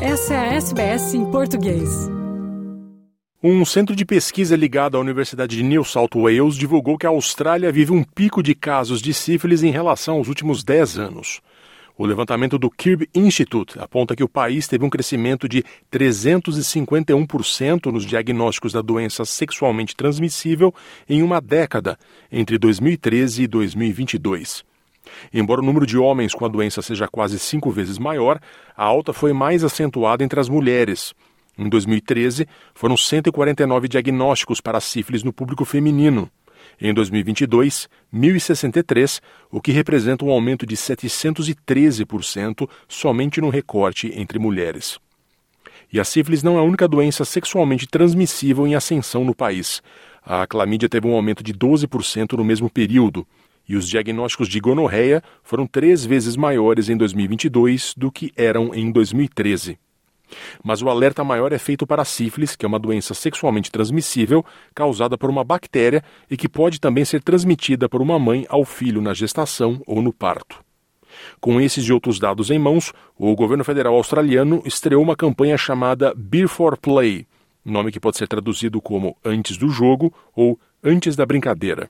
Essa é a SBS em português. Um centro de pesquisa ligado à Universidade de New South Wales divulgou que a Austrália vive um pico de casos de sífilis em relação aos últimos 10 anos. O levantamento do Kirby Institute aponta que o país teve um crescimento de 351% nos diagnósticos da doença sexualmente transmissível em uma década, entre 2013 e 2022. Embora o número de homens com a doença seja quase cinco vezes maior, a alta foi mais acentuada entre as mulheres. Em 2013, foram 149 diagnósticos para sífilis no público feminino. Em 2022, 1.063, o que representa um aumento de 713% somente no recorte entre mulheres. E a sífilis não é a única doença sexualmente transmissível em ascensão no país. A clamídia teve um aumento de 12% no mesmo período, e os diagnósticos de gonorreia foram três vezes maiores em 2022 do que eram em 2013. Mas o alerta maior é feito para a sífilis, que é uma doença sexualmente transmissível causada por uma bactéria e que pode também ser transmitida por uma mãe ao filho na gestação ou no parto. Com esses e outros dados em mãos, o governo federal australiano estreou uma campanha chamada Beer for Play, nome que pode ser traduzido como Antes do Jogo ou Antes da Brincadeira.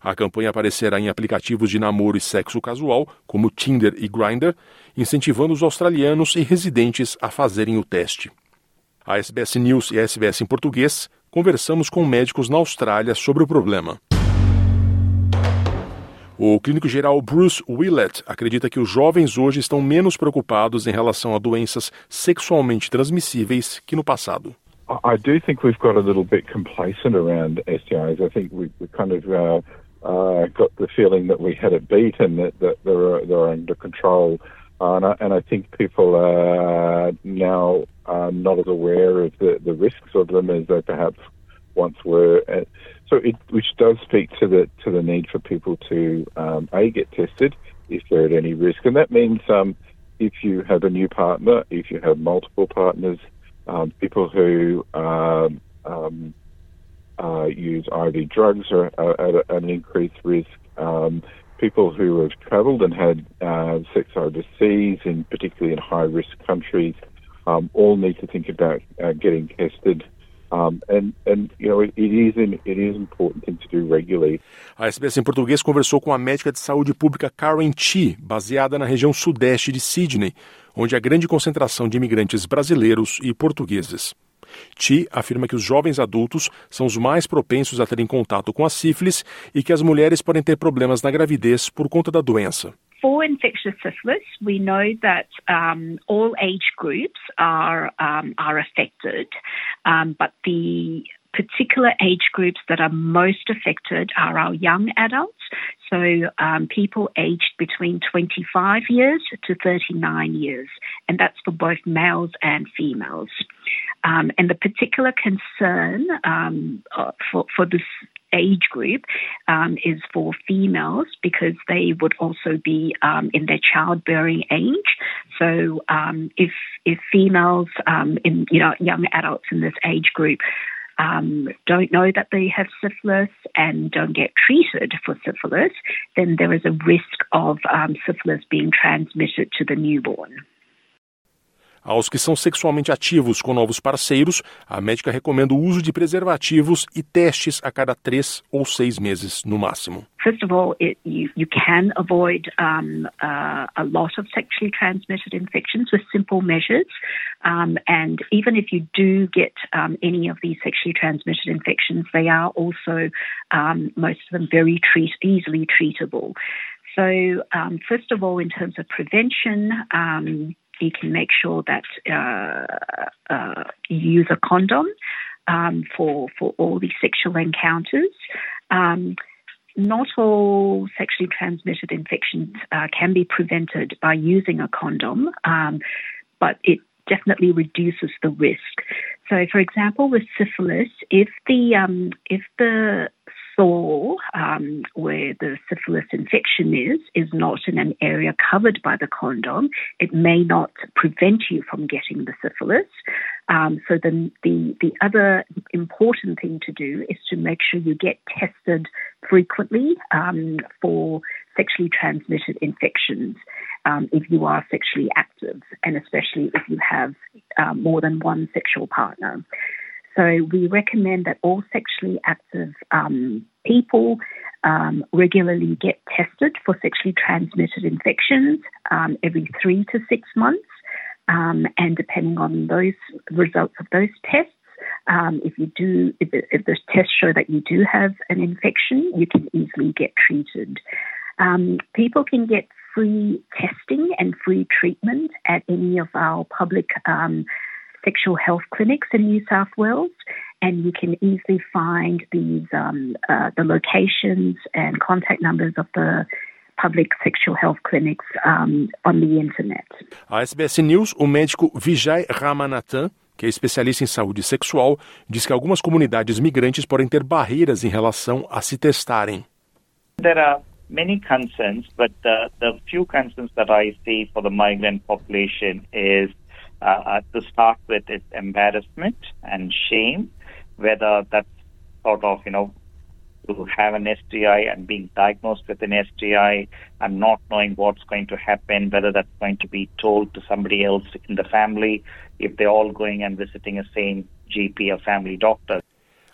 A campanha aparecerá em aplicativos de namoro e sexo casual, como Tinder e Grindr, incentivando os australianos e residentes a fazerem o teste. A SBS News e a SBS em português conversamos com médicos na Austrália sobre o problema. O clínico geral Bruce Willett acredita que os jovens hoje estão menos preocupados em relação a doenças sexualmente transmissíveis que no passado. I do think we've got a little bit complacent around STIs. I think we, we kind of uh, uh, got the feeling that we had it beat and that, that they're, they're under control. Uh, and, I, and I think people are now uh, not as aware of the, the risks of them as they perhaps once were. Uh, so, it, which does speak to the to the need for people to um, a get tested if they're at any risk, and that means um, if you have a new partner, if you have multiple partners, um, people who um, um, uh, use IV drugs are, at, at, an increased risk. Um, people who have travelled and had uh, sex overseas, in particularly in high risk countries, um, all need to think about uh, getting tested. Um, and, and, you know, it, is it is an important thing to do regularly. A SBS em português conversou com a médica de saúde pública Karen Chi, baseada na região sudeste de Sydney, onde há grande concentração de imigrantes brasileiros e portugueses. Chi afirma que os jovens adultos são os mais propensos a terem contato com a sífilis e que as mulheres podem ter problemas na gravidez por conta da doença. For infectious syphilis, we know that um, all age groups are um, are affected, um, but the particular age groups that are most affected are our young adults, so um, people aged between 25 years to 39 years, and that's for both males and females. Um, and the particular concern um, uh, for, for this age group um, is for females because they would also be um, in their childbearing age. So um, if if females um, in you know young adults in this age group um, don't know that they have syphilis and don't get treated for syphilis, then there is a risk of um, syphilis being transmitted to the newborn. Aos que são sexualmente ativos com novos parceiros, a médica recomenda o uso de preservativos e testes a cada três ou seis meses, no máximo. First of all, it, you, you can avoid um, uh, a lot of sexually transmitted infections with simple measures. Um, and even if you do get um, any of these sexually transmitted infections, they are also, most of them, very treat, easily treatable. So, first of all, in terms of prevention, you can make sure that uh, uh, you use a condom um, for for all these sexual encounters. Um, not all sexually transmitted infections uh, can be prevented by using a condom, um, but it definitely reduces the risk. So, for example, with syphilis, if the um, if the sore um, where the syphilis infection is is not in an area covered by the condom, it may not prevent you from getting the syphilis. Um, so then the the other important thing to do is to make sure you get tested frequently um, for sexually transmitted infections um, if you are sexually active, and especially if you have um, more than one sexual partner. So we recommend that all sexually active um, people um, regularly get tested for sexually transmitted infections um, every three to six months. Um, and depending on those results of those tests, um, if you do, if, if the tests show that you do have an infection, you can easily get treated. Um, people can get free testing and free treatment at any of our public um, sexual health clinics in New South Wales, and you can easily find these um, uh, the locations and contact numbers of the public sexual health clinics um, on the internet. A SBS News, o médico Vijay Ramanathan que é especialista em saúde sexual, diz que algumas comunidades migrantes podem ter barreiras em relação a se testarem. There are many concerns, but the, the few concerns that I see for the migrant population is Uh, uh, to start with, it's embarrassment and shame, whether that's sort of, you know, to have an STI and being diagnosed with an STI and not knowing what's going to happen, whether that's going to be told to somebody else in the family, if they're all going and visiting a same GP or family doctor.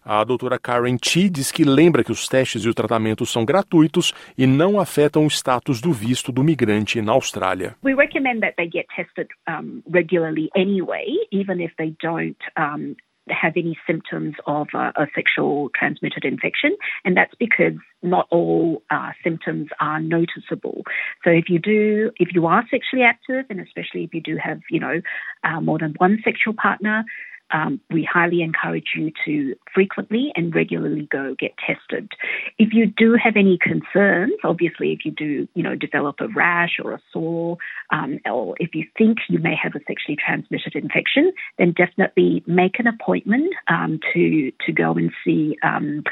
A doutora Karen T diz que lembra que os testes e o tratamento são gratuitos e não afetam o status do visto do migrante na Austrália. We recommend that they get tested um, regularly anyway, even if they don't um, have any symptoms of a, a, sexual transmitted infection, and that's because not all uh, symptoms are noticeable. So if you do, if you are sexually active, and especially if you do have, you know, uh, more than one sexual partner, um, we highly encourage you to frequently and regularly go get tested. If you do have any concerns, obviously, if you do, you know, develop a rash or a sore, um, or if you think you may have a sexually transmitted infection, then definitely make an appointment um, to to go and see. Um,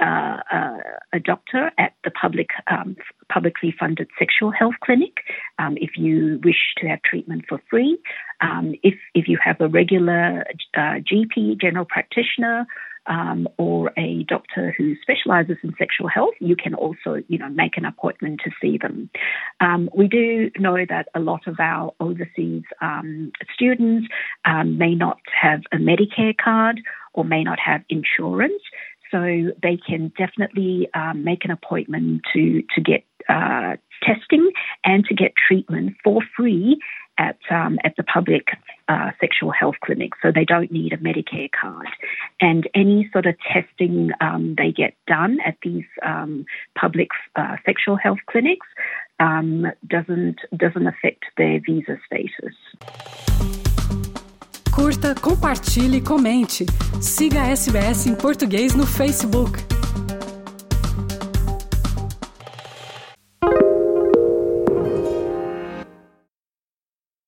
uh, uh, a doctor at the public um, publicly funded sexual health clinic um, if you wish to have treatment for free. Um, if if you have a regular uh, GP, general practitioner, um, or a doctor who specialises in sexual health, you can also, you know, make an appointment to see them. Um, we do know that a lot of our overseas um, students um, may not have a Medicare card or may not have insurance. So they can definitely um, make an appointment to to get uh, testing and to get treatment for free at um, at the public uh, sexual health clinic. So they don't need a Medicare card, and any sort of testing um, they get done at these um, public uh, sexual health clinics um, doesn't doesn't affect their visa status. Curta, compartilhe, comente. Siga a SBS em português no Facebook.